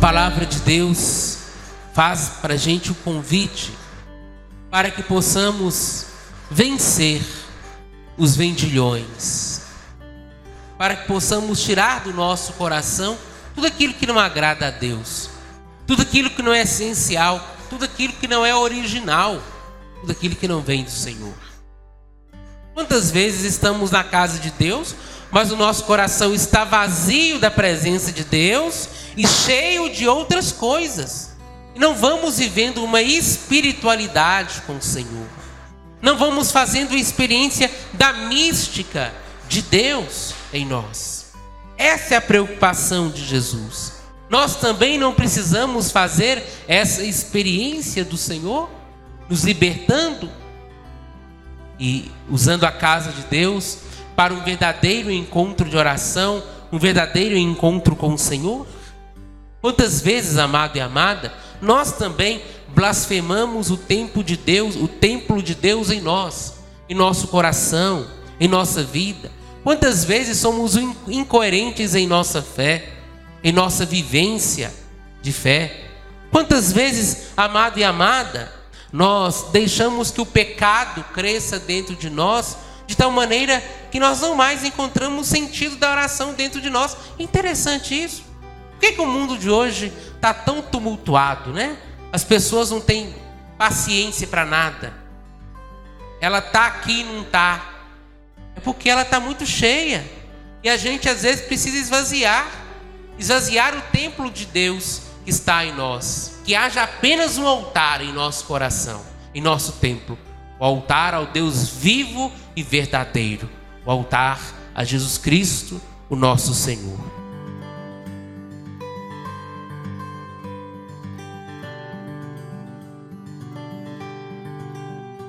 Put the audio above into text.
palavra de Deus faz para a gente o convite para que possamos vencer os vendilhões, para que possamos tirar do nosso coração tudo aquilo que não agrada a Deus, tudo aquilo que não é essencial, tudo aquilo que não é original, tudo aquilo que não vem do Senhor. Quantas vezes estamos na casa de Deus, mas o nosso coração está vazio da presença de Deus e cheio de outras coisas. Não vamos vivendo uma espiritualidade com o Senhor. Não vamos fazendo a experiência da mística de Deus em nós. Essa é a preocupação de Jesus. Nós também não precisamos fazer essa experiência do Senhor, nos libertando e usando a casa de Deus para um verdadeiro encontro de oração, um verdadeiro encontro com o Senhor? Quantas vezes, amado e amada, nós também blasfemamos o templo de Deus, o templo de Deus em nós, em nosso coração, em nossa vida? Quantas vezes somos incoerentes em nossa fé, em nossa vivência de fé? Quantas vezes, amado e amada, nós deixamos que o pecado cresça dentro de nós de tal maneira que nós não mais encontramos o sentido da oração dentro de nós. Interessante isso. Por que, que o mundo de hoje está tão tumultuado, né? As pessoas não têm paciência para nada. Ela está aqui e não está. É porque ela está muito cheia. E a gente às vezes precisa esvaziar esvaziar o templo de Deus que está em nós. Que haja apenas um altar em nosso coração, em nosso templo o altar ao Deus vivo e verdadeiro, o altar a Jesus Cristo, o nosso Senhor.